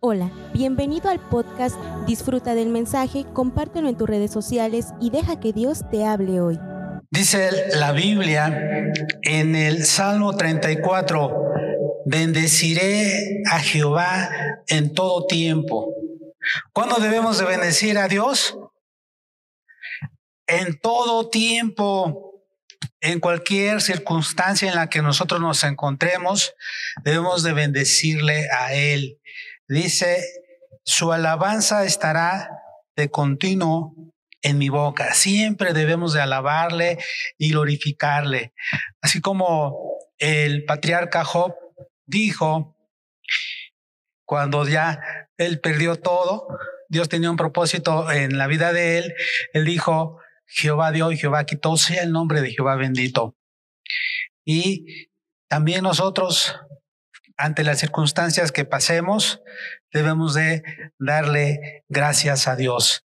Hola, bienvenido al podcast Disfruta del mensaje, compártelo en tus redes sociales y deja que Dios te hable hoy. Dice la Biblia en el Salmo 34, bendeciré a Jehová en todo tiempo. ¿Cuándo debemos de bendecir a Dios? En todo tiempo, en cualquier circunstancia en la que nosotros nos encontremos, debemos de bendecirle a Él. Dice, su alabanza estará de continuo en mi boca. Siempre debemos de alabarle y glorificarle. Así como el patriarca Job dijo, cuando ya él perdió todo, Dios tenía un propósito en la vida de él, él dijo, Jehová dio y Jehová quitó, sea el nombre de Jehová bendito. Y también nosotros ante las circunstancias que pasemos, debemos de darle gracias a Dios.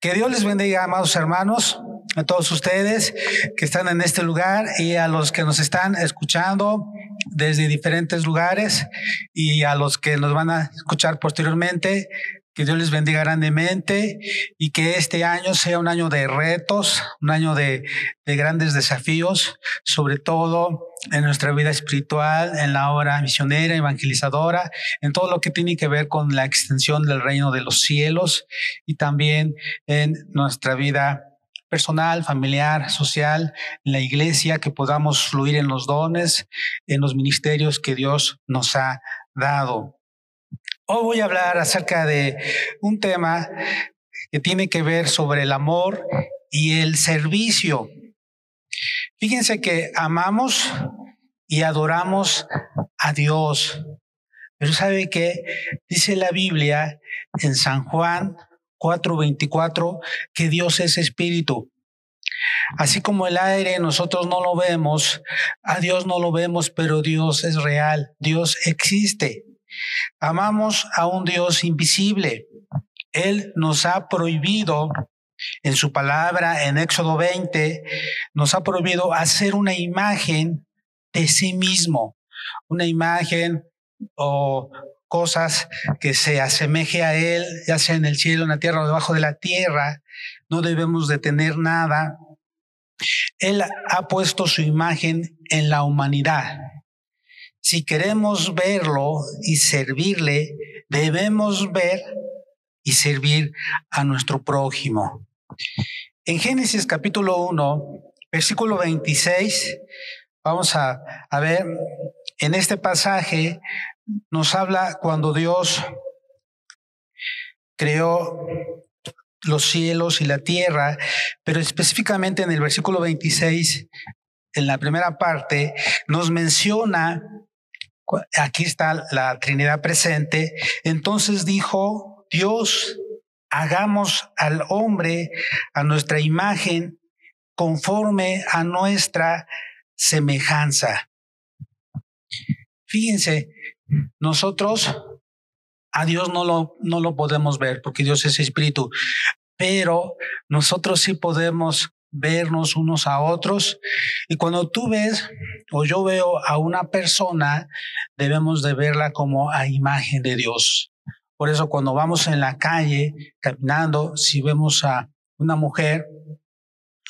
Que Dios les bendiga, amados hermanos, a todos ustedes que están en este lugar y a los que nos están escuchando desde diferentes lugares y a los que nos van a escuchar posteriormente. Que Dios les bendiga grandemente y que este año sea un año de retos, un año de, de grandes desafíos, sobre todo en nuestra vida espiritual, en la obra misionera, evangelizadora, en todo lo que tiene que ver con la extensión del reino de los cielos y también en nuestra vida personal, familiar, social, en la iglesia, que podamos fluir en los dones, en los ministerios que Dios nos ha dado. Hoy voy a hablar acerca de un tema que tiene que ver sobre el amor y el servicio. Fíjense que amamos y adoramos a Dios. Pero ¿sabe qué? Dice la Biblia en San Juan 4:24 que Dios es espíritu. Así como el aire nosotros no lo vemos, a Dios no lo vemos, pero Dios es real, Dios existe. Amamos a un Dios invisible. Él nos ha prohibido en su palabra, en Éxodo 20, nos ha prohibido hacer una imagen de sí mismo, una imagen o cosas que se asemeje a Él, ya sea en el cielo, en la tierra o debajo de la tierra. No debemos de tener nada. Él ha puesto su imagen en la humanidad. Si queremos verlo y servirle, debemos ver y servir a nuestro prójimo. En Génesis capítulo 1, versículo 26, vamos a, a ver, en este pasaje nos habla cuando Dios creó los cielos y la tierra, pero específicamente en el versículo 26, en la primera parte, nos menciona, aquí está la Trinidad presente, entonces dijo Dios, hagamos al hombre a nuestra imagen conforme a nuestra semejanza. Fíjense, nosotros a Dios no lo, no lo podemos ver porque Dios es espíritu, pero nosotros sí podemos vernos unos a otros. Y cuando tú ves o yo veo a una persona, debemos de verla como a imagen de Dios. Por eso cuando vamos en la calle caminando, si vemos a una mujer,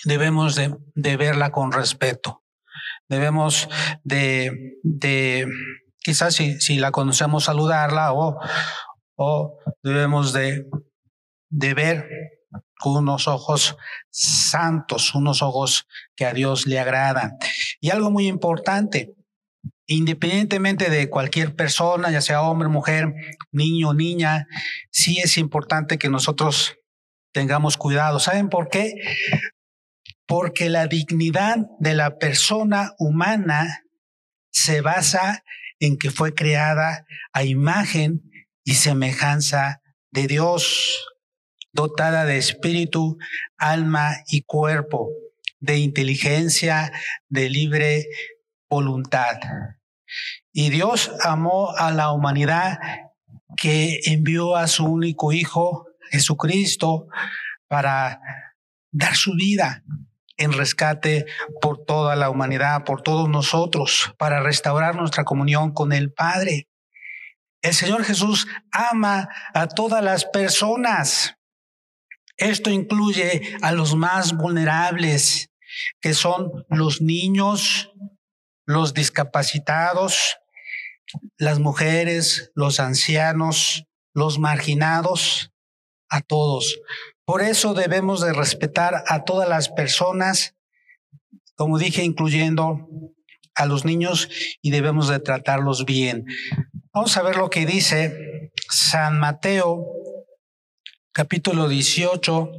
debemos de, verla con respeto. Debemos de, de quizás si, si, la conocemos, saludarla o, o debemos de, de ver con unos ojos santos, unos ojos que a Dios le agradan. Y algo muy importante, independientemente de cualquier persona, ya sea hombre, mujer, niño, niña, sí es importante que nosotros tengamos cuidado. ¿Saben por qué? Porque la dignidad de la persona humana se basa en que fue creada a imagen y semejanza de Dios, dotada de espíritu, alma y cuerpo, de inteligencia, de libre voluntad. Y Dios amó a la humanidad que envió a su único Hijo, Jesucristo, para dar su vida en rescate por toda la humanidad, por todos nosotros, para restaurar nuestra comunión con el Padre. El Señor Jesús ama a todas las personas. Esto incluye a los más vulnerables, que son los niños, los discapacitados, las mujeres, los ancianos, los marginados, a todos. Por eso debemos de respetar a todas las personas, como dije, incluyendo a los niños y debemos de tratarlos bien. Vamos a ver lo que dice San Mateo, capítulo 18,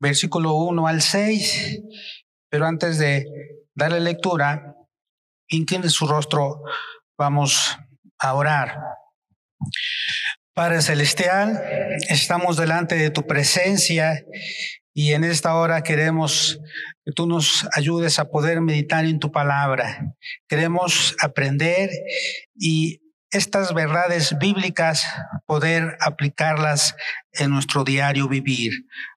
versículo 1 al 6. Pero antes de darle lectura, incline su rostro, vamos a orar. Padre Celestial, estamos delante de tu presencia y en esta hora queremos que tú nos ayudes a poder meditar en tu palabra. Queremos aprender y estas verdades bíblicas poder aplicarlas en nuestro diario vivir.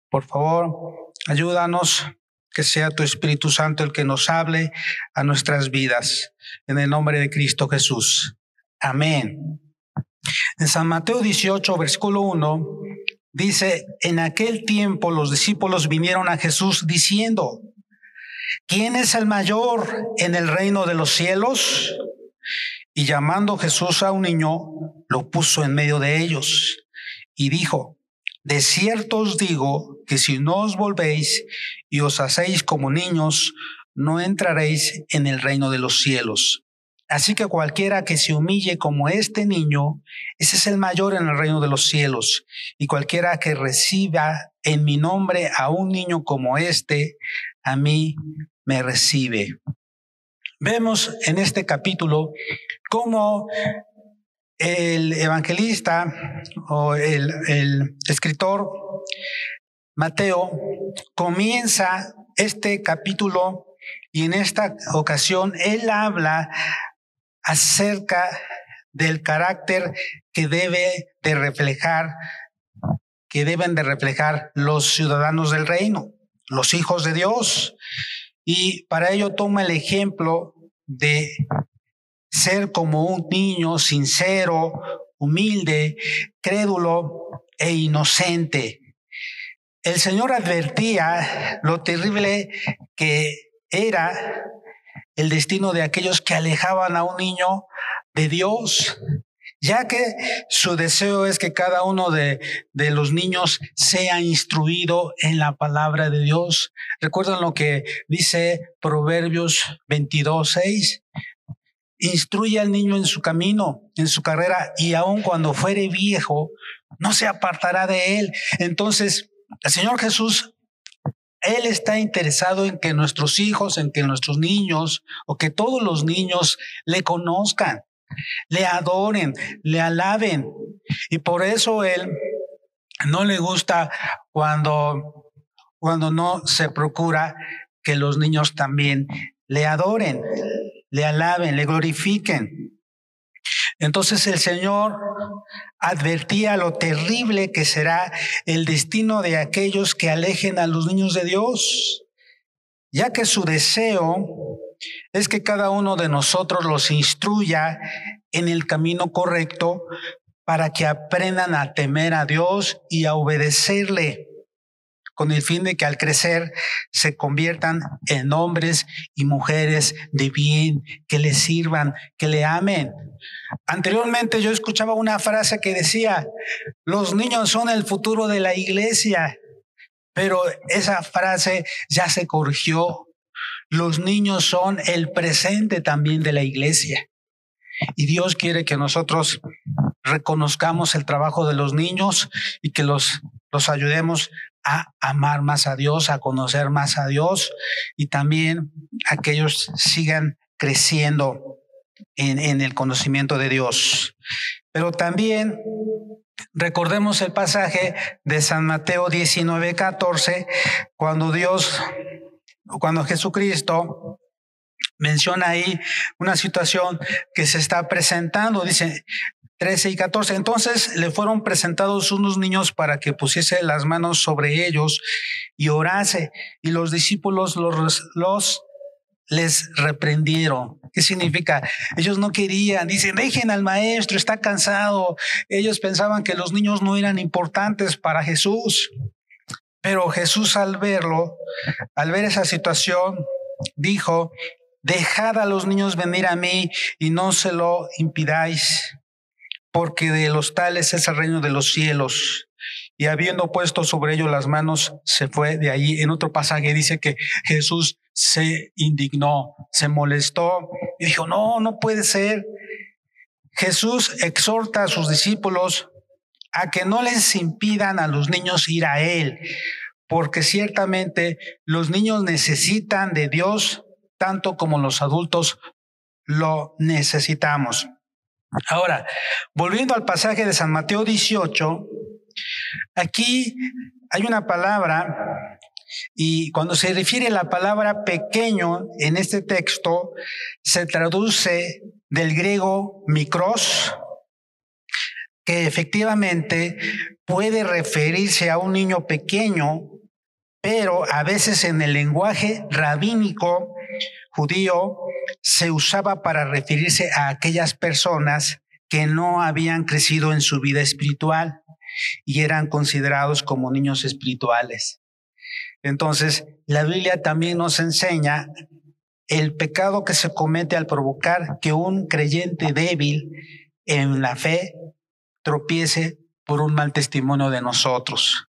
Por favor, ayúdanos que sea tu Espíritu Santo el que nos hable a nuestras vidas. En el nombre de Cristo Jesús. Amén. En San Mateo 18, versículo 1, dice, en aquel tiempo los discípulos vinieron a Jesús diciendo, ¿quién es el mayor en el reino de los cielos? Y llamando Jesús a un niño, lo puso en medio de ellos y dijo, de cierto os digo que si no os volvéis y os hacéis como niños, no entraréis en el reino de los cielos. Así que cualquiera que se humille como este niño, ese es el mayor en el reino de los cielos. Y cualquiera que reciba en mi nombre a un niño como este, a mí me recibe. Vemos en este capítulo cómo el evangelista o el, el escritor Mateo comienza este capítulo y en esta ocasión él habla acerca del carácter que debe de reflejar, que deben de reflejar los ciudadanos del reino, los hijos de Dios. Y para ello toma el ejemplo de ser como un niño sincero, humilde, crédulo e inocente. El Señor advertía lo terrible que era el destino de aquellos que alejaban a un niño de Dios, ya que su deseo es que cada uno de, de, los niños sea instruido en la palabra de Dios. ¿Recuerdan lo que dice Proverbios 22, 6? Instruye al niño en su camino, en su carrera, y aun cuando fuere viejo, no se apartará de él. Entonces, el Señor Jesús él está interesado en que nuestros hijos, en que nuestros niños o que todos los niños le conozcan, le adoren, le alaben. Y por eso Él no le gusta cuando, cuando no se procura que los niños también le adoren, le alaben, le glorifiquen. Entonces el Señor advertía lo terrible que será el destino de aquellos que alejen a los niños de Dios, ya que su deseo es que cada uno de nosotros los instruya en el camino correcto para que aprendan a temer a Dios y a obedecerle con el fin de que al crecer se conviertan en hombres y mujeres de bien, que le sirvan, que le amen. Anteriormente yo escuchaba una frase que decía, los niños son el futuro de la iglesia, pero esa frase ya se corrigió. Los niños son el presente también de la iglesia. Y Dios quiere que nosotros reconozcamos el trabajo de los niños y que los, los ayudemos a amar más a Dios, a conocer más a Dios y también a que ellos sigan creciendo en, en el conocimiento de Dios. Pero también recordemos el pasaje de San Mateo 19, 14, cuando Dios, cuando Jesucristo menciona ahí una situación que se está presentando. Dice, 13 y 14. Entonces le fueron presentados unos niños para que pusiese las manos sobre ellos y orase. Y los discípulos los, los les reprendieron. ¿Qué significa? Ellos no querían, dicen, dejen al maestro, está cansado. Ellos pensaban que los niños no eran importantes para Jesús. Pero Jesús al verlo, al ver esa situación, dijo, dejad a los niños venir a mí y no se lo impidáis, porque de los tales es el reino de los cielos y habiendo puesto sobre ellos las manos, se fue de allí. En otro pasaje dice que Jesús se indignó, se molestó y dijo, no, no puede ser. Jesús exhorta a sus discípulos a que no les impidan a los niños ir a Él, porque ciertamente los niños necesitan de Dios tanto como los adultos lo necesitamos. Ahora, volviendo al pasaje de San Mateo 18, Aquí hay una palabra y cuando se refiere a la palabra pequeño en este texto, se traduce del griego micros, que efectivamente puede referirse a un niño pequeño, pero a veces en el lenguaje rabínico judío se usaba para referirse a aquellas personas que no habían crecido en su vida espiritual y eran considerados como niños espirituales. Entonces, la Biblia también nos enseña el pecado que se comete al provocar que un creyente débil en la fe tropiece por un mal testimonio de nosotros.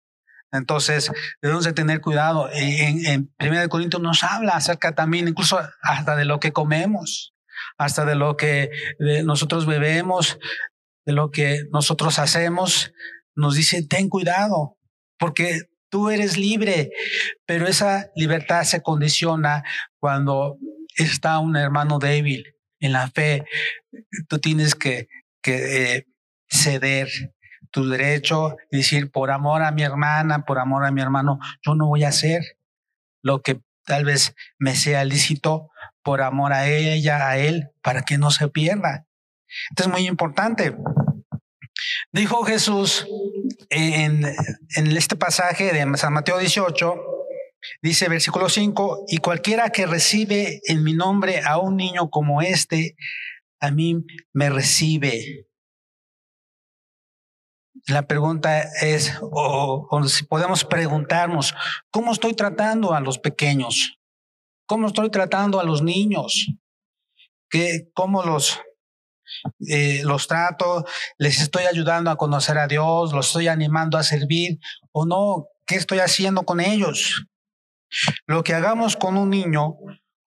Entonces, debemos de tener cuidado. En, en 1 Corintios nos habla acerca también, incluso hasta de lo que comemos, hasta de lo que nosotros bebemos, de lo que nosotros hacemos nos dice, ten cuidado, porque tú eres libre, pero esa libertad se condiciona cuando está un hermano débil en la fe. Tú tienes que, eh, ceder tu derecho y decir, por amor a mi hermana, por amor a mi hermano, yo no voy a hacer lo que tal vez me sea lícito por amor a ella, a él, para que no se pierda. Esto es muy importante. Dijo Jesús en, este pasaje de San Mateo 18, dice versículo 5, y cualquiera que recibe en mi nombre a un niño como este, a mí me recibe. La pregunta es, o, podemos preguntarnos, ¿cómo estoy tratando a los pequeños? ¿Cómo estoy tratando a los niños? ¿Qué, ¿Cómo los eh, los trato, les estoy ayudando a conocer a Dios, los estoy animando a servir o no, ¿qué estoy haciendo con ellos? Lo que hagamos con un niño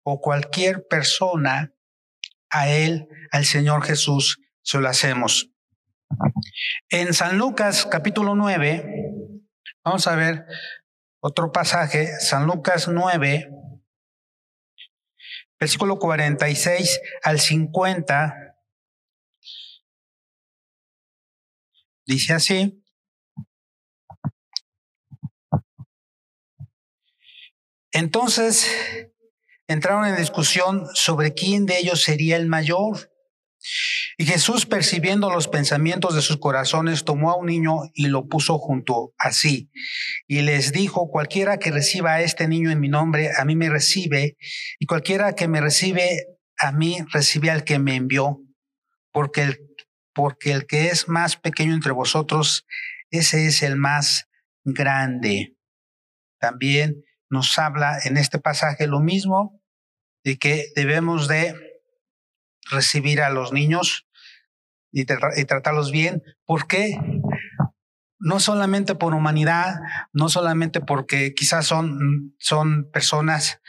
o cualquier persona, a Él, al Señor Jesús, se lo hacemos. En San Lucas capítulo 9, vamos a ver otro pasaje, San Lucas 9, versículo 46 al 50. Dice así. Entonces entraron en discusión sobre quién de ellos sería el mayor. Y Jesús, percibiendo los pensamientos de sus corazones, tomó a un niño y lo puso junto a sí. Y les dijo, cualquiera que reciba a este niño en mi nombre, a mí me recibe, y cualquiera que me recibe a mí, recibe al que me envió, porque el porque el que es más pequeño entre vosotros, ese es el más grande. También nos habla en este pasaje lo mismo de que debemos de recibir a los niños y, tratarlos bien. ¿Por qué? No solamente por humanidad, no solamente porque quizás son, son personas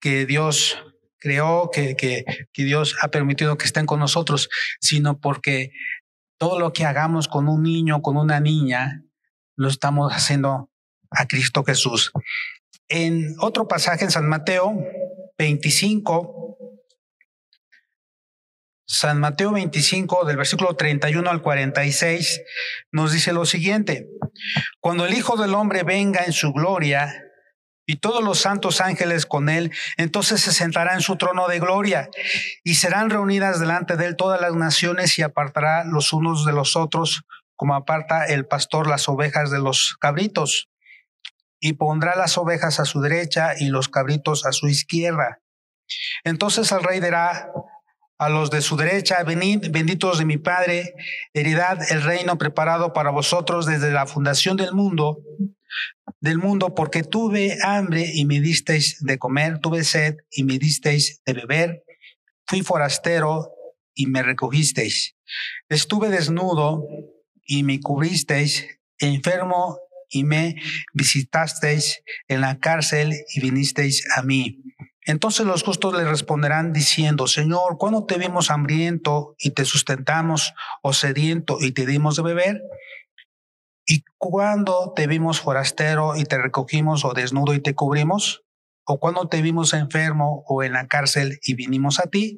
que Dios creó, que, que, que Dios ha permitido que estén con nosotros, sino porque todo lo que hagamos con un niño, con una niña, lo estamos haciendo a Cristo Jesús. En otro pasaje en San Mateo 25, San Mateo 25, del versículo 31 al 46, nos dice lo siguiente, cuando el Hijo del Hombre venga en su gloria, y todos los santos ángeles con él, entonces se sentará en su trono de gloria y serán reunidas delante de él todas las naciones y apartará los unos de los otros, como aparta el pastor las ovejas de los cabritos. Y pondrá las ovejas a su derecha y los cabritos a su izquierda. Entonces el rey dirá a los de su derecha, venid, benditos de mi Padre, heredad el reino preparado para vosotros desde la fundación del mundo, del mundo, porque tuve hambre y me disteis de comer, tuve sed y me disteis de beber, fui forastero y me recogisteis, estuve desnudo y me cubristeis, enfermo y me visitasteis en la cárcel y vinisteis a mí. Entonces los justos le responderán diciendo, Señor, ¿cuándo te vimos hambriento y te sustentamos, o sediento y te dimos de beber? ¿Y cuándo te vimos forastero y te recogimos, o desnudo y te cubrimos? ¿O cuándo te vimos enfermo o en la cárcel y vinimos a ti?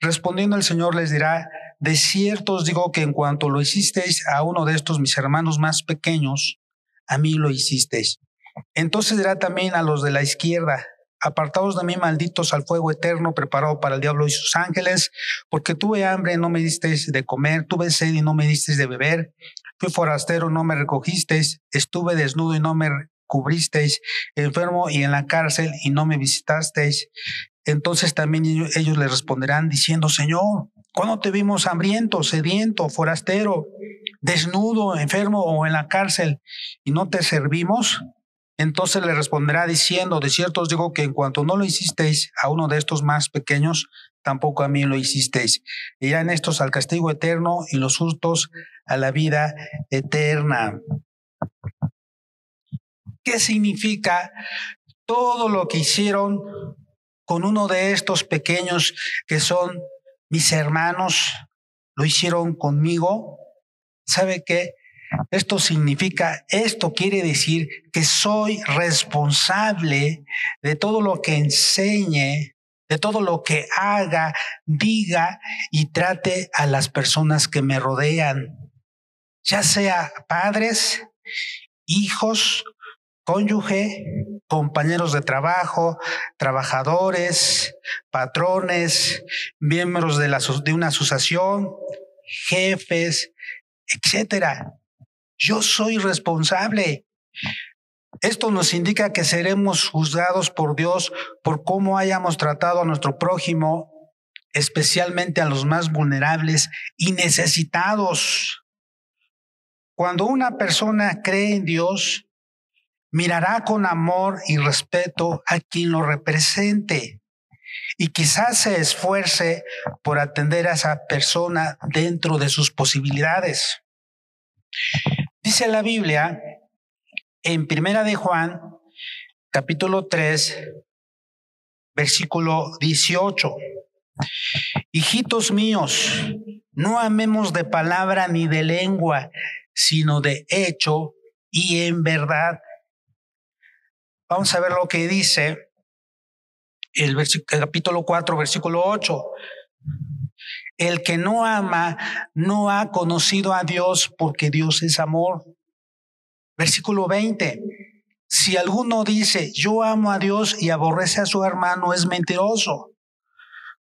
Respondiendo el Señor les dirá, de cierto os digo que en cuanto lo hicisteis a uno de estos mis hermanos más pequeños, a mí lo hicisteis. Entonces dirá también a los de la izquierda, Apartados de mí, malditos al fuego eterno preparado para el diablo y sus ángeles, porque tuve hambre y no me disteis de comer, tuve sed y no me disteis de beber, fui forastero, no me recogisteis, estuve desnudo y no me cubristeis, enfermo y en la cárcel y no me visitasteis. Entonces también ellos le responderán diciendo, Señor, ¿cuándo te vimos hambriento, sediento, forastero, desnudo, enfermo o en la cárcel y no te servimos? Entonces le responderá diciendo, de cierto os digo que en cuanto no lo hicisteis a uno de estos más pequeños, tampoco a mí lo hicisteis. Irán estos al castigo eterno y los justos a la vida eterna. ¿Qué significa todo lo que hicieron con uno de estos pequeños que son mis hermanos? ¿Lo hicieron conmigo? ¿Sabe qué? Esto significa, esto quiere decir que soy responsable de todo lo que enseñe, de todo lo que haga, diga y trate a las personas que me rodean, ya sea padres, hijos, cónyuge, compañeros de trabajo, trabajadores, patrones, miembros de, una asociación, jefes, etcétera. Yo soy responsable. Esto nos indica que seremos juzgados por Dios por cómo hayamos tratado a nuestro prójimo, especialmente a los más vulnerables y necesitados. Cuando una persona cree en Dios, mirará con amor y respeto a quien lo represente y quizás se esfuerce por atender a esa persona dentro de sus posibilidades. Dice la Biblia en Primera de Juan, capítulo 3, versículo 18. Hijitos míos, no amemos de palabra ni de lengua, sino de hecho y en verdad. Vamos a ver lo que dice el, el capítulo 4, versículo 8. El que no ama no ha conocido a Dios porque Dios es amor. Versículo 20. Si alguno dice, yo amo a Dios y aborrece a su hermano, es mentiroso.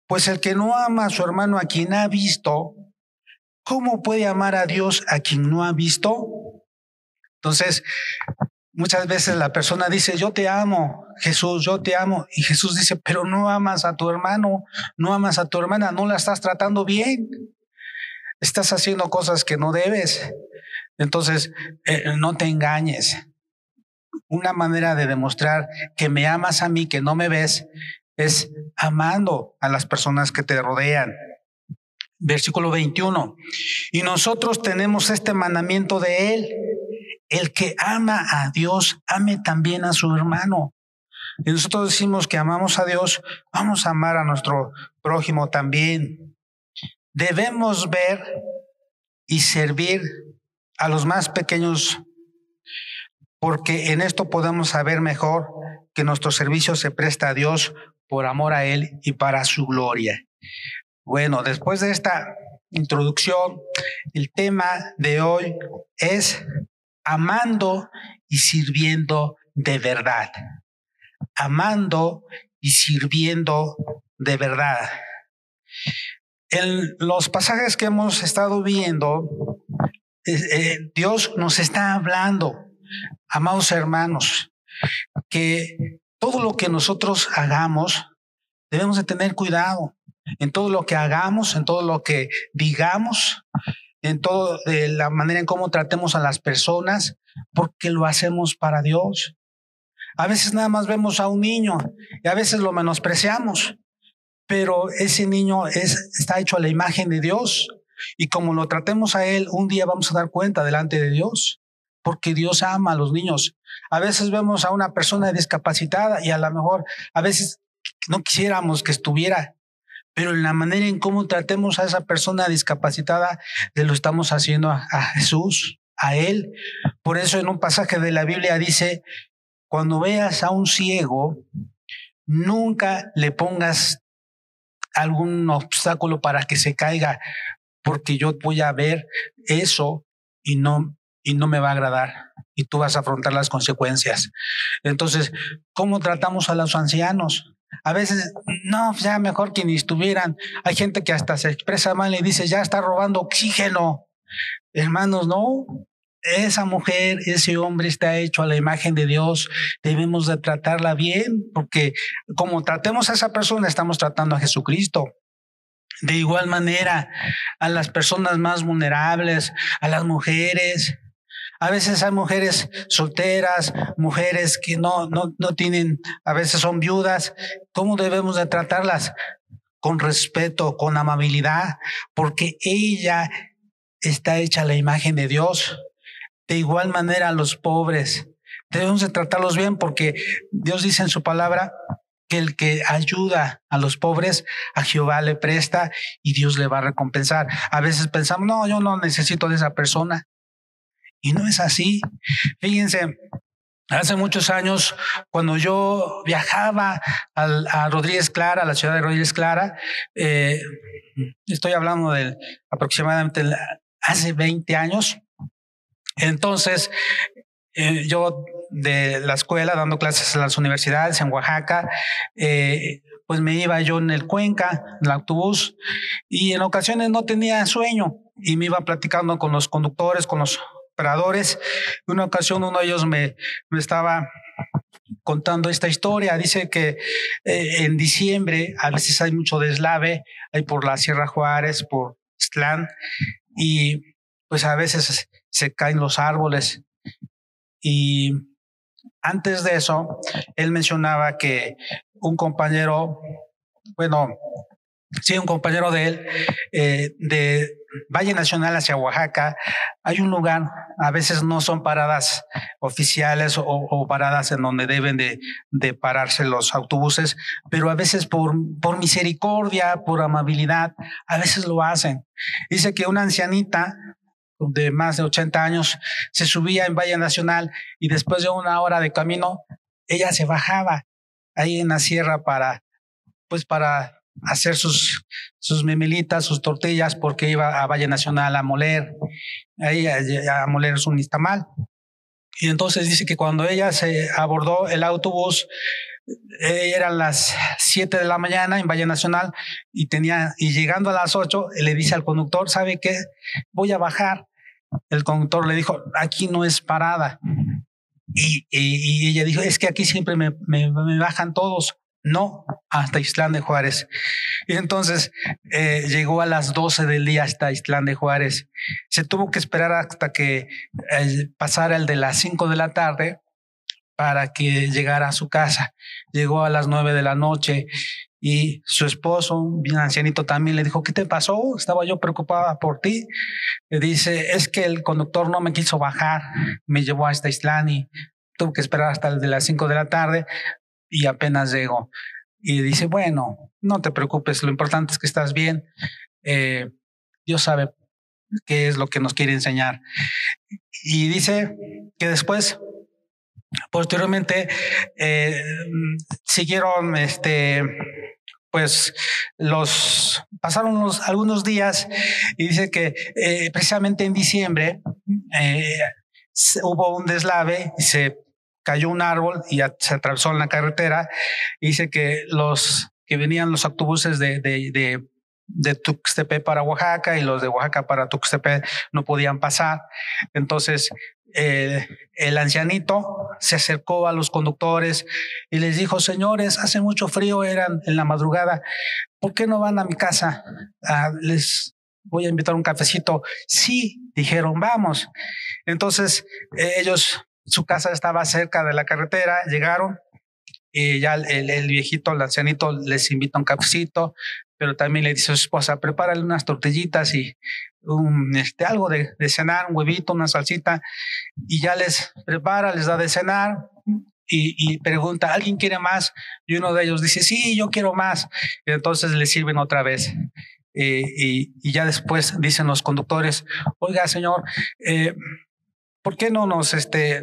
Pues el que no ama a su hermano a quien ha visto, ¿cómo puede amar a Dios a quien no ha visto? Entonces, Muchas veces la persona dice, yo te amo, Jesús, yo te amo. Y Jesús dice, pero no amas a tu hermano, no amas a tu hermana, no la estás tratando bien. Estás haciendo cosas que no debes. Entonces, eh, no te engañes. Una manera de demostrar que me amas a mí, que no me ves, es amando a las personas que te rodean. Versículo 21. Y nosotros tenemos este mandamiento de Él el que ama a Dios, ame también a su hermano. Y nosotros decimos que amamos a Dios, vamos a amar a nuestro prójimo también. Debemos ver y servir a los más pequeños, porque en esto podemos saber mejor que nuestro servicio se presta a Dios por amor a Él y para su gloria. Bueno, después de esta introducción, el tema de hoy es amando y sirviendo de verdad. Amando y sirviendo de verdad. En los pasajes que hemos estado viendo, eh, Dios nos está hablando, amados hermanos, que todo lo que nosotros hagamos Debemos de tener cuidado en todo lo que hagamos, en todo lo que digamos, en todo de la manera en cómo tratemos a las personas, porque lo hacemos para Dios. A veces nada más vemos a un niño y a veces lo menospreciamos, pero ese niño es, está hecho a la imagen de Dios y como lo tratemos a él, un día vamos a dar cuenta delante de Dios, porque Dios ama a los niños. A veces vemos a una persona discapacitada y a lo mejor a veces no quisiéramos que estuviera, pero en la manera en cómo tratemos a esa persona discapacitada, le lo estamos haciendo a, a Jesús, a Él. Por eso en un pasaje de la Biblia dice, cuando veas a un ciego, nunca le pongas algún obstáculo para que se caiga, porque yo voy a ver eso y no y no me va a agradar y tú vas a afrontar las consecuencias. Entonces, ¿cómo tratamos a los ancianos? A veces, no, ya mejor que ni estuvieran. Hay gente que hasta se expresa mal y dice, ya está robando oxígeno. Hermanos, no. Esa mujer, ese hombre está hecho a la imagen de Dios. Debemos de tratarla bien, porque como tratemos a esa persona, estamos tratando a Jesucristo. De igual manera, a las personas más vulnerables, a las mujeres. A veces hay mujeres solteras, mujeres que no, no, no tienen, a veces son viudas. ¿Cómo debemos de tratarlas? Con respeto, con amabilidad, porque ella está hecha a la imagen de Dios. De igual manera a los pobres. Debemos de tratarlos bien porque Dios dice en su palabra, que el que ayuda a los pobres, a Jehová le presta y Dios le va a recompensar. A veces pensamos, no, yo no necesito de esa persona. Y no es así. Fíjense, hace muchos años, cuando yo viajaba a Rodríguez Clara, a la ciudad de Rodríguez Clara, eh, estoy hablando de aproximadamente hace 20 años, entonces eh, yo de la escuela dando clases en las universidades en Oaxaca, eh, pues me iba yo en el Cuenca, en el autobús, y en ocasiones no tenía sueño y me iba platicando con los conductores, con los operadores. Una ocasión uno de ellos me, estaba contando esta historia. Dice que eh, en diciembre a veces hay mucho deslave, hay por la Sierra Juárez, por Stlán, y pues a veces se caen los árboles y antes de eso, él mencionaba que un compañero, bueno, sí, un compañero de él, eh, de Valle Nacional hacia Oaxaca, hay un lugar, a veces no son paradas oficiales o, paradas en donde deben de, de, pararse los autobuses, pero a veces por, por misericordia, por amabilidad, a veces lo hacen. Dice que una ancianita de más de 80 años, se subía en Valle Nacional y después de una hora de camino, ella se bajaba ahí en la sierra para, pues para hacer sus, sus memelitas, sus tortillas, porque iba a Valle Nacional a moler, ahí a, moler su nistamal. Y entonces dice que cuando ella se abordó el autobús, eh, eran las 7 de la mañana en Valle Nacional y tenía, y llegando a las 8, le dice al conductor, ¿sabe qué? Voy a bajar. El conductor le dijo, aquí no es parada. Y, ella dijo, es que aquí siempre me, me, bajan todos. No, hasta Islán de Juárez. Y entonces eh, llegó a las 12 del día hasta Islán de Juárez. Se tuvo que esperar hasta que eh, pasara el de las 5 de la tarde para que llegara a su casa. Llegó a las nueve de la noche y su esposo, bien ancianito, también le dijo, ¿qué te pasó? Estaba yo preocupada por ti. Le dice, es que el conductor no me quiso bajar, me llevó a esta Islán y tuve que esperar hasta de las cinco de la tarde y apenas llegó. Y dice, bueno, no te preocupes, lo importante es que estás bien. Eh, Dios sabe qué es lo que nos quiere enseñar. Y dice que después Posteriormente eh, siguieron, este, pues los pasaron algunos días y dice que eh, precisamente en diciembre eh, hubo un deslave y se cayó un árbol y se atravesó en la carretera. dice que los que venían los autobuses de, de, de de Tuxtepec para Oaxaca y los de Oaxaca para Tuxtepec no podían pasar. Entonces eh, el ancianito se acercó a los conductores y les dijo, señores, hace mucho frío, eran en la madrugada, ¿por qué no van a mi casa? Ah, les voy a invitar un cafecito. Sí, dijeron, vamos. Entonces ellos, su casa estaba cerca de la carretera, llegaron y ya el, viejito, el ancianito les invita un cafecito, pero también le dice a su esposa, prepárale unas tortillitas y un, este, algo de, cenar, un huevito, una salsita, y ya les prepara, les da de cenar. Y, y, pregunta, ¿alguien quiere más? Y uno de ellos dice, sí, yo quiero más. Y entonces le sirven otra vez. Eh, y, ya después dicen los conductores, oiga, señor, eh, ¿por qué no nos, este,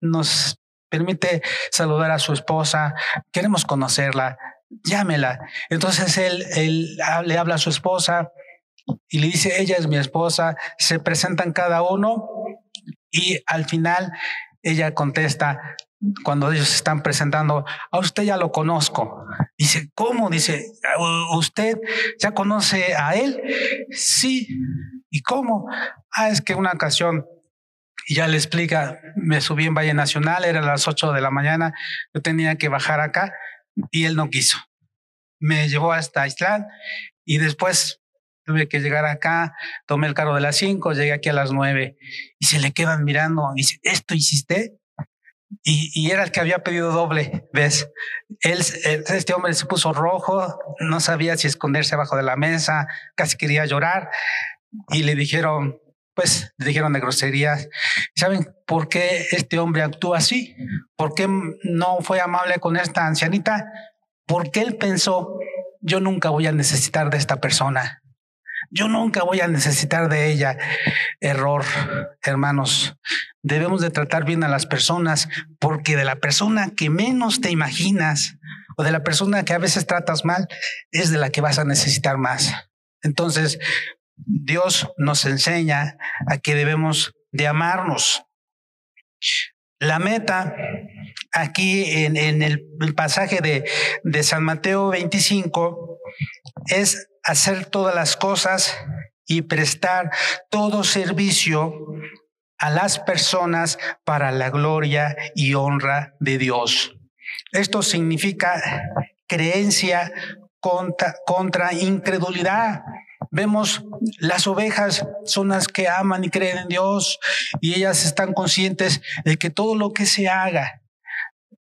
nos permite saludar a su esposa? Queremos conocerla, llámela. Entonces él, él le habla a su esposa y le dice, ella es mi esposa, se presentan cada uno y al final ella contesta, cuando ellos se están presentando, a usted ya lo conozco. Dice, ¿cómo? Dice, ¿usted ya conoce a él? Sí. ¿Y cómo? Ah, es que una ocasión, ya le explica, me subí en Valle Nacional, era las 8 de la mañana, yo tenía que bajar acá y él no quiso. Me llevó hasta Islán y después tuve que llegar acá, tomé el carro de las 5, llegué aquí a las 9 y se le quedan mirando y dice, ¿esto hiciste? Y, y, era el que había pedido doble vez. Él, este hombre se puso rojo, no sabía si esconderse abajo de la mesa, casi quería llorar y le dijeron, pues le dijeron de groserías. ¿Saben por qué este hombre actúa así? ¿Por qué no fue amable con esta ancianita? Porque él pensó, yo nunca voy a necesitar de esta persona. Yo nunca voy a necesitar de ella. Error, hermanos. Debemos de tratar bien a las personas porque de la persona que menos te imaginas o de la persona que a veces tratas mal es de la que vas a necesitar más. Entonces, Dios nos enseña a que debemos de amarnos. La meta aquí en, el, pasaje de, San Mateo 25 es hacer todas las cosas y prestar todo servicio a las personas para la gloria y honra de Dios. Esto significa creencia contra incredulidad. Vemos las ovejas son las que aman y creen en Dios y ellas están conscientes de que todo lo que se haga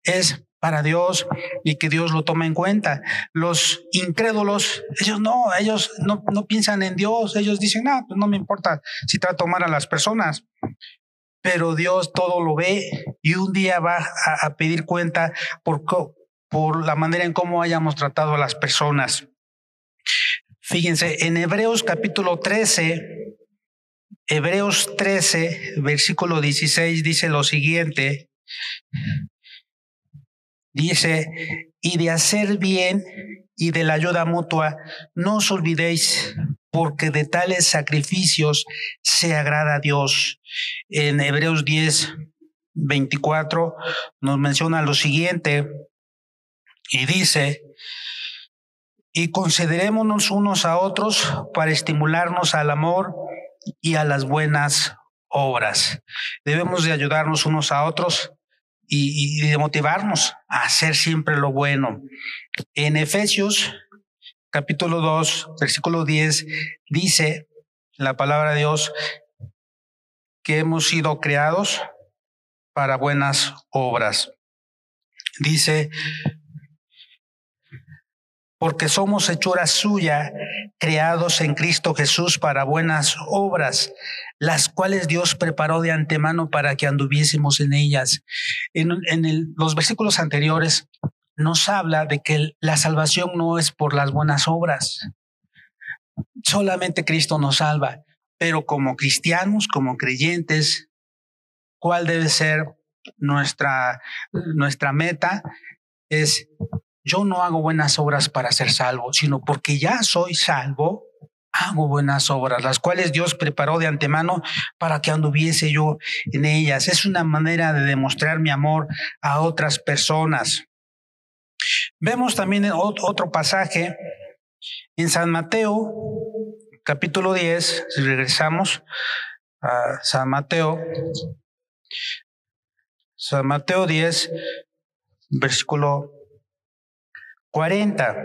es para Dios y que Dios lo tome en cuenta. Los incrédulos, ellos no, ellos no, no piensan en Dios, ellos dicen, ah, pues no me importa si trato mal a las personas. Pero Dios todo lo ve y un día va a, a pedir cuenta por, por la manera en cómo hayamos tratado a las personas. Fíjense, en Hebreos capítulo 13, Hebreos 13, versículo 16 dice lo siguiente, Dice, y de hacer bien y de la ayuda mutua, no os olvidéis, porque de tales sacrificios se agrada a Dios. En Hebreos 10, 24 nos menciona lo siguiente y dice, y considerémonos unos a otros para estimularnos al amor y a las buenas obras. Debemos de ayudarnos unos a otros y, de motivarnos a hacer siempre lo bueno. En Efesios capítulo 2, versículo 10, dice la palabra de Dios que hemos sido creados para buenas obras. Dice, porque somos hechura suya, creados en Cristo Jesús para buenas obras, las cuales Dios preparó de antemano para que anduviésemos en ellas. En, los versículos anteriores nos habla de que la salvación no es por las buenas obras. Solamente Cristo nos salva, pero como cristianos, como creyentes, ¿cuál debe ser nuestra, nuestra meta? Es yo no hago buenas obras para ser salvo, sino porque ya soy salvo, hago buenas obras, las cuales Dios preparó de antemano para que anduviese yo en ellas. Es una manera de demostrar mi amor a otras personas. Vemos también otro pasaje en San Mateo, capítulo 10, si regresamos, a San Mateo, San Mateo 10, versículo 40.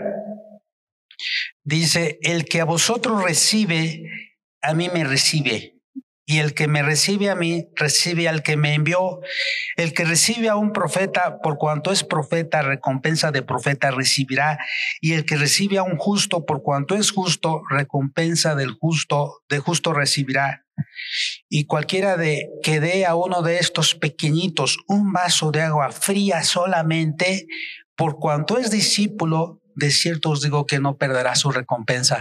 Dice, el que a vosotros recibe, a mí me recibe. Y el que me recibe a mí, recibe al que me envió. El que recibe a un profeta, por cuanto es profeta, recompensa de profeta recibirá. Y el que recibe a un justo, por cuanto es justo, recompensa del justo, de justo recibirá. Y cualquiera de que dé a uno de estos pequeñitos un vaso de agua fría solamente, por cuanto es discípulo, de cierto os digo que no perderá su recompensa.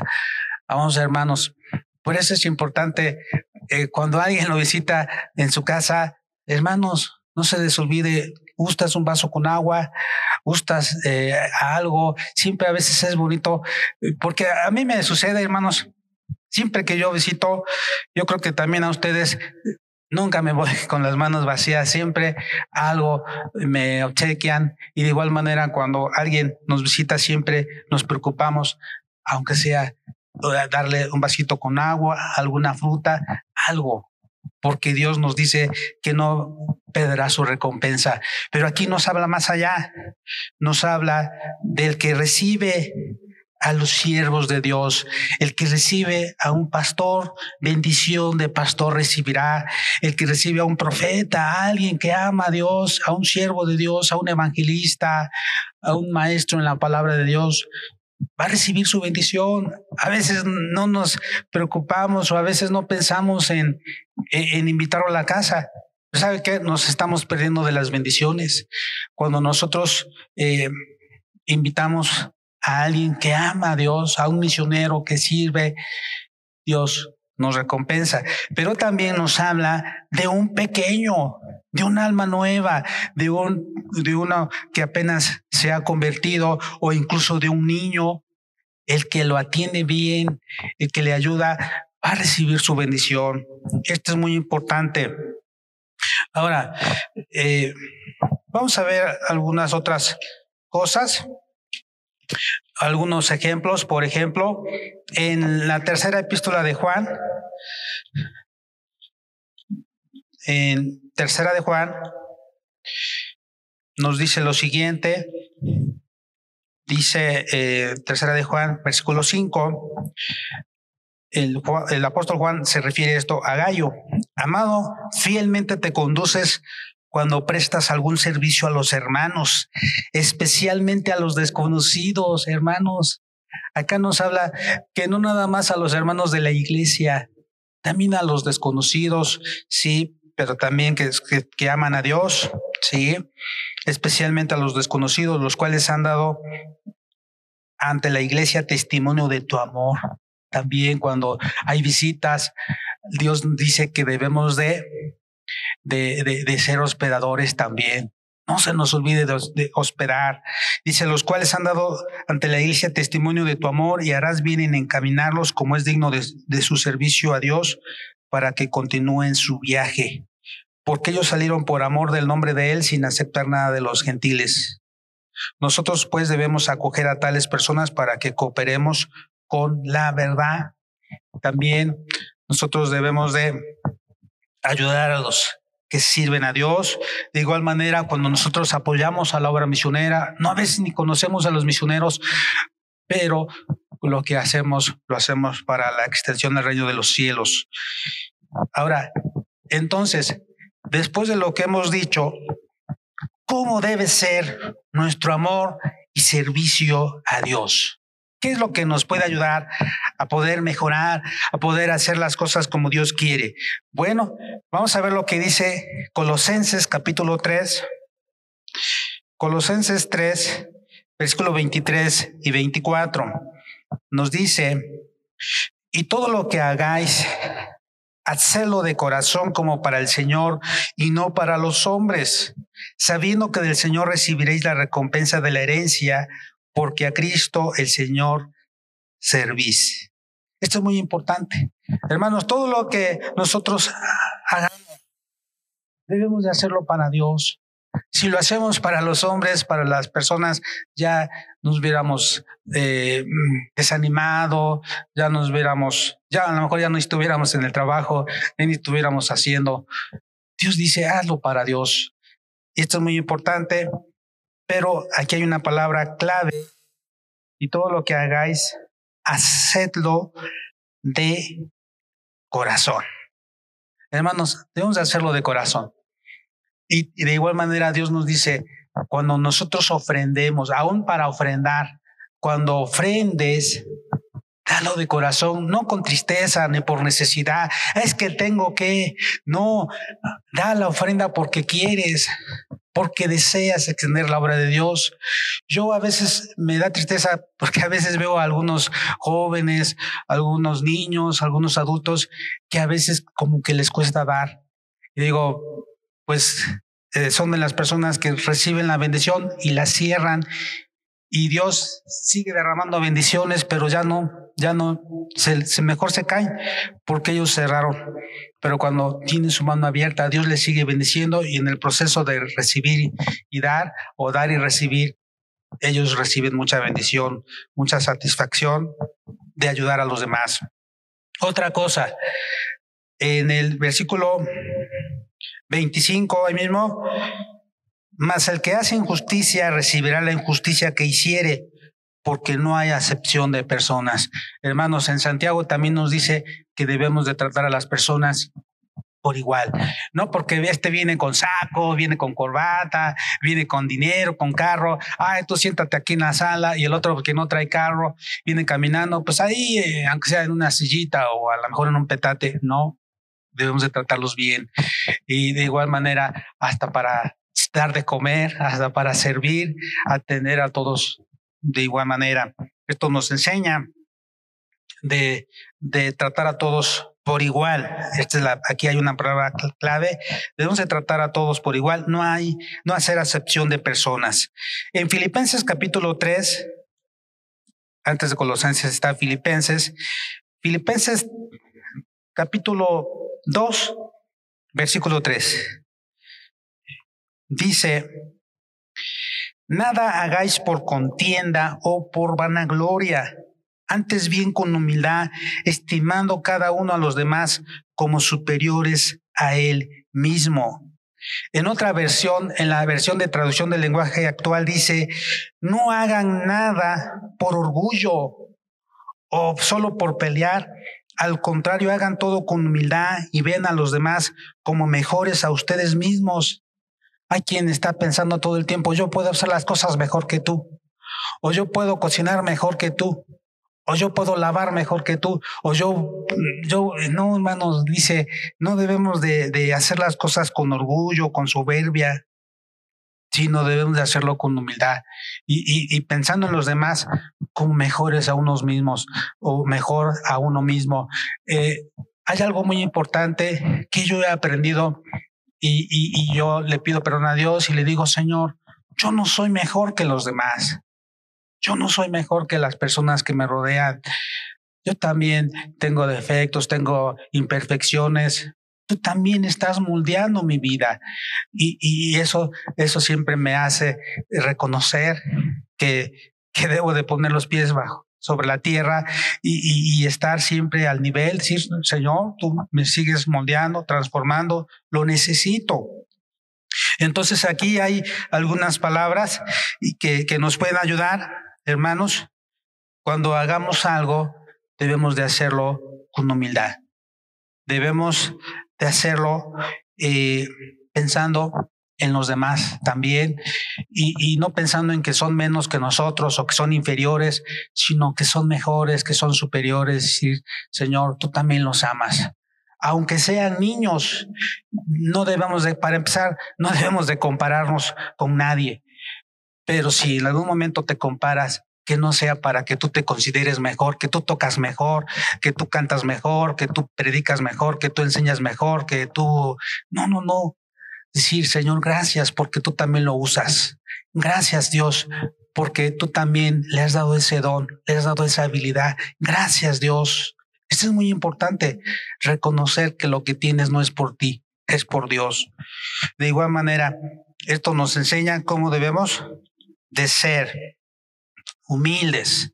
Vamos, hermanos, por eso es importante eh, cuando alguien lo visita en su casa, hermanos, no se les olvide, gustas un vaso con agua, gustas eh, algo, siempre a veces es bonito, porque a mí me sucede, hermanos, siempre que yo visito, yo creo que también a ustedes Nunca me voy con las manos vacías, siempre algo me obsequian y de igual manera cuando alguien nos visita siempre nos preocupamos, aunque sea darle un vasito con agua, alguna fruta, algo, porque Dios nos dice que no perderá su recompensa. Pero aquí nos habla más allá, nos habla del que recibe a los siervos de Dios. El que recibe a un pastor, bendición de pastor recibirá. El que recibe a un profeta, a alguien que ama a Dios, a un siervo de Dios, a un evangelista, a un maestro en la palabra de Dios, va a recibir su bendición. A veces no nos preocupamos o a veces no pensamos en, en invitarlo a la casa. ¿Sabe qué? Nos estamos perdiendo de las bendiciones. Cuando nosotros eh, invitamos a alguien que ama a Dios, a un misionero que sirve, Dios nos recompensa. Pero también nos habla de un pequeño, de un alma nueva, de un de uno que apenas se ha convertido o incluso de un niño, el que lo atiende bien, el que le ayuda a recibir su bendición. Esto es muy importante. Ahora, eh, vamos a ver algunas otras cosas, algunos ejemplos. Por ejemplo, en la tercera epístola de Juan, en tercera de Juan, nos dice lo siguiente, dice eh, tercera de Juan, versículo 5, el, el, apóstol Juan se refiere esto a Gallo. Amado, fielmente te conduces cuando prestas algún servicio a los hermanos, especialmente a los desconocidos, hermanos. Acá nos habla que no nada más a los hermanos de la iglesia, también a los desconocidos, sí, pero también que, que, aman a Dios, sí, especialmente a los desconocidos, los cuales han dado ante la iglesia testimonio de tu amor. También cuando hay visitas, Dios dice que debemos de, de, de, ser hospedadores también. No se nos olvide de, hospedar. Dice, los cuales han dado ante la iglesia testimonio de tu amor y harás bien en encaminarlos como es digno de, de su servicio a Dios para que continúen su viaje, porque ellos salieron por amor del nombre de Él sin aceptar nada de los gentiles. Nosotros pues debemos acoger a tales personas para que cooperemos con la verdad. También nosotros debemos de ayudar a los que sirven a Dios. De igual manera, cuando nosotros apoyamos a la obra misionera, no a veces ni conocemos a los misioneros, pero lo que hacemos lo hacemos para la extensión del reino de los cielos. Ahora, entonces, después de lo que hemos dicho, ¿cómo debe ser nuestro amor y servicio a Dios? ¿Qué es lo que nos puede ayudar a poder mejorar, a poder hacer las cosas como Dios quiere? Bueno, vamos a ver lo que dice Colosenses capítulo 3. Colosenses 3, versículo 23 y 24 nos dice, y todo lo que hagáis, hacedlo de corazón como para el Señor y no para los hombres, sabiendo que del Señor recibiréis la recompensa de la herencia, porque a Cristo el Señor servís. Esto es muy importante. Hermanos, todo lo que nosotros hagamos, debemos de hacerlo para Dios. Si lo hacemos para los hombres, para las personas, ya nos hubiéramos eh, desanimado, ya nos hubiéramos, ya a lo mejor ya no estuviéramos en el trabajo, ni estuviéramos haciendo. Dios dice, hazlo para Dios. Y esto es muy importante, pero aquí hay una palabra clave. Y todo lo que hagáis, hacedlo de corazón. Hermanos, debemos hacerlo de corazón. Y, de igual manera Dios nos dice, cuando nosotros ofrendemos, aún para ofrendar, cuando ofrendes, dalo de corazón, no con tristeza ni por necesidad. Es que tengo que, no, da la ofrenda porque quieres, porque deseas extender la obra de Dios. Yo a veces me da tristeza porque a veces veo a algunos jóvenes, algunos niños, algunos adultos que a veces como que les cuesta dar. Y digo, pues eh, son de las personas que reciben la bendición y la cierran y Dios sigue derramando bendiciones, pero ya no, ya no, se, mejor se caen porque ellos cerraron. Pero cuando tienen su mano abierta, Dios les sigue bendiciendo y en el proceso de recibir y dar o dar y recibir, ellos reciben mucha bendición, mucha satisfacción de ayudar a los demás. Otra cosa, en el versículo 25, ahí mismo, mas el que hace injusticia recibirá la injusticia que hiciere, porque no hay acepción de personas. Hermanos, en Santiago también nos dice que debemos de tratar a las personas por igual, no porque este viene con saco, viene con corbata, viene con dinero, con carro, ay, tú siéntate aquí en la sala y el otro que no trae carro viene caminando, pues ahí, eh, aunque sea en una sillita o a lo mejor en un petate, no, debemos de tratarlos bien. Y de igual manera, hasta para dar de comer, hasta para servir, atender a todos de igual manera. Esto nos enseña de, tratar a todos por igual. Esta es la, aquí hay una palabra clave. Debemos de tratar a todos por igual. No hay, no hacer acepción de personas. En Filipenses capítulo 3, antes de Colosenses está Filipenses. Filipenses capítulo 2, versículo 3. Dice, nada hagáis por contienda o por vanagloria, antes bien con humildad, estimando cada uno a los demás como superiores a él mismo. En otra versión, en la versión de traducción del lenguaje actual, dice, no hagan nada por orgullo o solo por pelear, al contrario, hagan todo con humildad y ven a los demás como mejores a ustedes mismos. Hay quien está pensando todo el tiempo, yo puedo hacer las cosas mejor que tú, o yo puedo cocinar mejor que tú, o yo puedo lavar mejor que tú, o yo, yo, no, hermanos, dice, no debemos de, de hacer las cosas con orgullo, con soberbia, sino debemos de hacerlo con humildad y, y, y, pensando en los demás como mejores a unos mismos o mejor a uno mismo. Eh, hay algo muy importante que yo he aprendido y, y, yo le pido perdón a Dios y le digo, Señor, yo no soy mejor que los demás. Yo no soy mejor que las personas que me rodean. Yo también tengo defectos, tengo imperfecciones, tú también estás moldeando mi vida. Y, y, eso, eso siempre me hace reconocer que, que debo de poner los pies bajo sobre la tierra y, estar siempre al nivel, Señor, tú me sigues moldeando, transformando, lo necesito. Entonces aquí hay algunas palabras que, que nos pueden ayudar, hermanos. Cuando hagamos algo, debemos de hacerlo con humildad. Debemos de hacerlo eh, pensando en los demás también y, no pensando en que son menos que nosotros o que son inferiores, sino que son mejores, que son superiores. Decir, Señor, tú también los amas. Aunque sean niños, no debemos de, para empezar, no debemos de compararnos con nadie. Pero si en algún momento te comparas, que no sea para que tú te consideres mejor, que tú tocas mejor, que tú cantas mejor, que tú predicas mejor, que tú enseñas mejor, que tú... No, no, no. Decir, Señor, gracias porque tú también lo usas. Gracias, Dios, porque tú también le has dado ese don, le has dado esa habilidad. Gracias, Dios. Esto es muy importante, reconocer que lo que tienes no es por ti, es por Dios. De igual manera, esto nos enseña cómo debemos de ser humildes.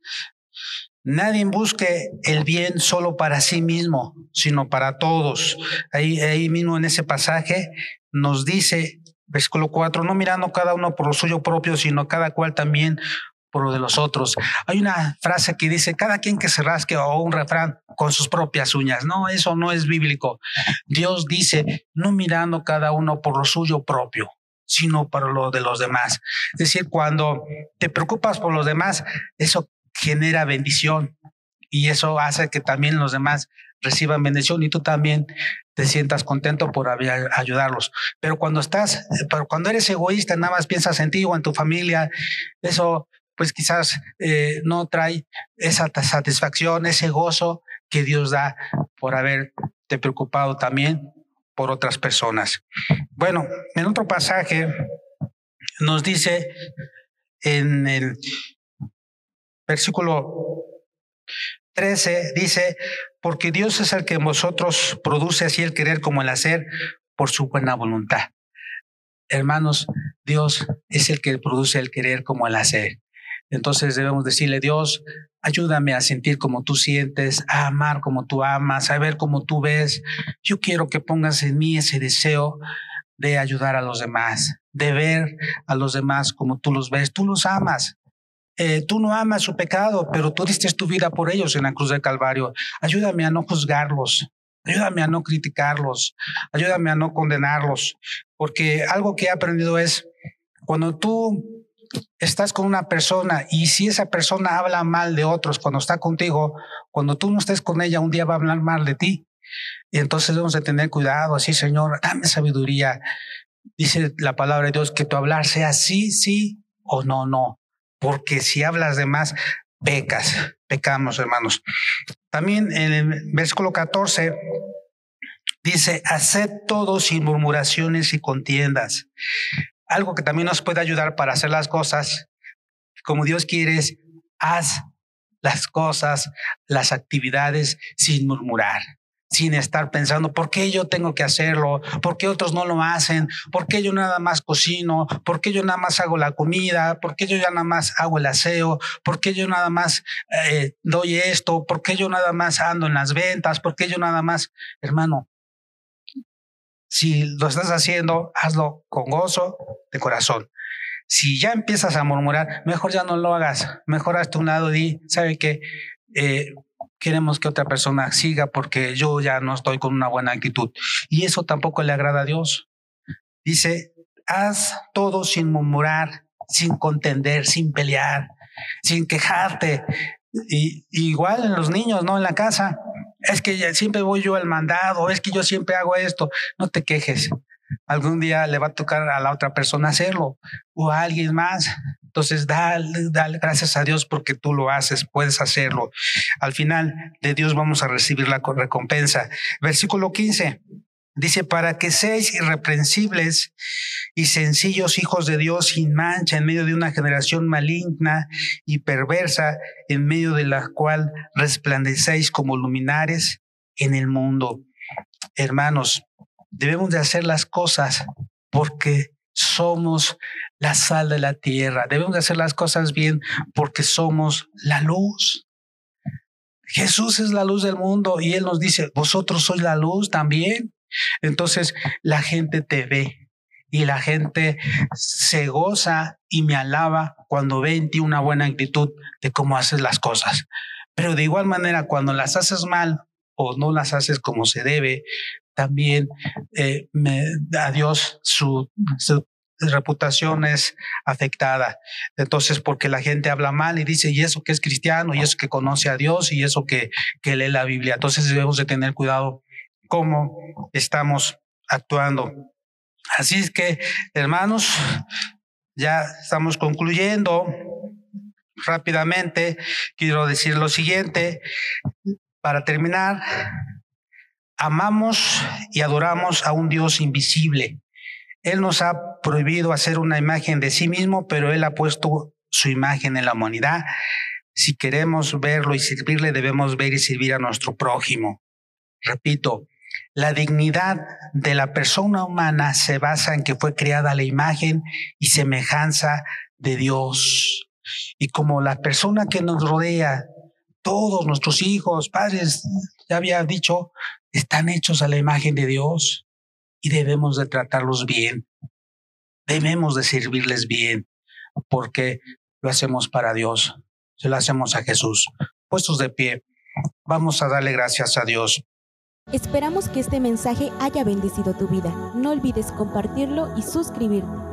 Nadie busque el bien solo para sí mismo, sino para todos. Ahí, ahí mismo en ese pasaje nos dice, versículo 4, no mirando cada uno por lo suyo propio, sino cada cual también por lo de los otros. Hay una frase que dice, cada quien que se rasque o un refrán con sus propias uñas. No, eso no es bíblico. Dios dice, no mirando cada uno por lo suyo propio, sino para lo de los demás. Es decir, cuando te preocupas por los demás, eso genera bendición y eso hace que también los demás reciban bendición y tú también te sientas contento por ayudarlos. Pero cuando estás, pero cuando eres egoísta, nada más piensas en ti o en tu familia, eso pues quizás eh, no trae esa satisfacción, ese gozo que Dios da por haberte preocupado también por otras personas. Bueno, en otro pasaje nos dice en el versículo 13, dice, porque Dios es el que en vosotros produce así el querer como el hacer por su buena voluntad. Hermanos, Dios es el que produce el querer como el hacer. Entonces debemos decirle, Dios, ayúdame a sentir como tú sientes, a amar como tú amas, a ver como tú ves. Yo quiero que pongas en mí ese deseo de ayudar a los demás, de ver a los demás como tú los ves. Tú los amas. Eh, tú no amas su pecado, pero tú diste tu vida por ellos en la cruz del Calvario. Ayúdame a no juzgarlos. Ayúdame a no criticarlos. Ayúdame a no condenarlos. Porque algo que he aprendido es, cuando tú estás con una persona y si esa persona habla mal de otros cuando está contigo, cuando tú no estés con ella, un día va a hablar mal de ti. Y entonces debemos de tener cuidado, así, Señor, dame sabiduría. Dice la palabra de Dios que tu hablar sea sí, sí o no, no. Porque si hablas de más, pecas, pecamos, hermanos. También en el versículo 14 dice, haced todo sin murmuraciones y contiendas algo que también nos puede ayudar para hacer las cosas como Dios quiere es, haz las cosas, las actividades sin murmurar, sin estar pensando, ¿por qué yo tengo que hacerlo? ¿Por qué otros no lo hacen? ¿Por qué yo nada más cocino? ¿Por qué yo nada más hago la comida? ¿Por qué yo ya nada más hago el aseo? ¿Por qué yo nada más eh, doy esto? ¿Por qué yo nada más ando en las ventas? ¿Por qué yo nada más, hermano? Si lo estás haciendo, hazlo con gozo de corazón. Si ya empiezas a murmurar, mejor ya no lo hagas. Mejor hazte un lado y sabe que eh, queremos que otra persona siga porque yo ya no estoy con una buena actitud. Y eso tampoco le agrada a Dios. Dice, haz todo sin murmurar, sin contender, sin pelear, sin quejarte. Y, igual en los niños, ¿no? En la casa es que siempre voy yo al mandado, es que yo siempre hago esto. No te quejes. Algún día le va a tocar a la otra persona hacerlo o a alguien más. Entonces, dale, dale gracias a Dios porque tú lo haces, puedes hacerlo. Al final de Dios vamos a recibir la recompensa. Versículo 15. Dice, para que seáis irreprensibles y sencillos hijos de Dios sin mancha en medio de una generación maligna y perversa, en medio de la cual resplandecéis como luminares en el mundo. Hermanos, debemos de hacer las cosas porque somos la sal de la tierra. Debemos de hacer las cosas bien porque somos la luz. Jesús es la luz del mundo y Él nos dice, vosotros sois la luz también. Entonces la gente te ve y la gente se goza y me alaba cuando ve en ti una buena actitud de cómo haces las cosas. Pero de igual manera, cuando las haces mal o no las haces como se debe, también eh, me, a Dios su, reputación es afectada. Entonces, porque la gente habla mal y dice, y eso que es cristiano, y eso que conoce a Dios, y eso que, que lee la Biblia. Entonces debemos de tener cuidado cómo estamos actuando. Así es que, hermanos, ya estamos concluyendo rápidamente. Quiero decir lo siguiente, para terminar, amamos y adoramos a un Dios invisible. Él nos ha prohibido hacer una imagen de sí mismo, pero Él ha puesto su imagen en la humanidad. Si queremos verlo y servirle, debemos ver y servir a nuestro prójimo. Repito, La dignidad de la persona humana se basa en que fue creada la imagen y semejanza de Dios. Y como la persona que nos rodea, todos nuestros hijos, padres, ya había dicho, están hechos a la imagen de Dios y debemos de tratarlos bien. Debemos de servirles bien porque lo hacemos para Dios. Se lo hacemos a Jesús. Puestos de pie, vamos a darle gracias a Dios. Esperamos que este mensaje haya bendecido tu vida. No olvides compartirlo y suscribirte.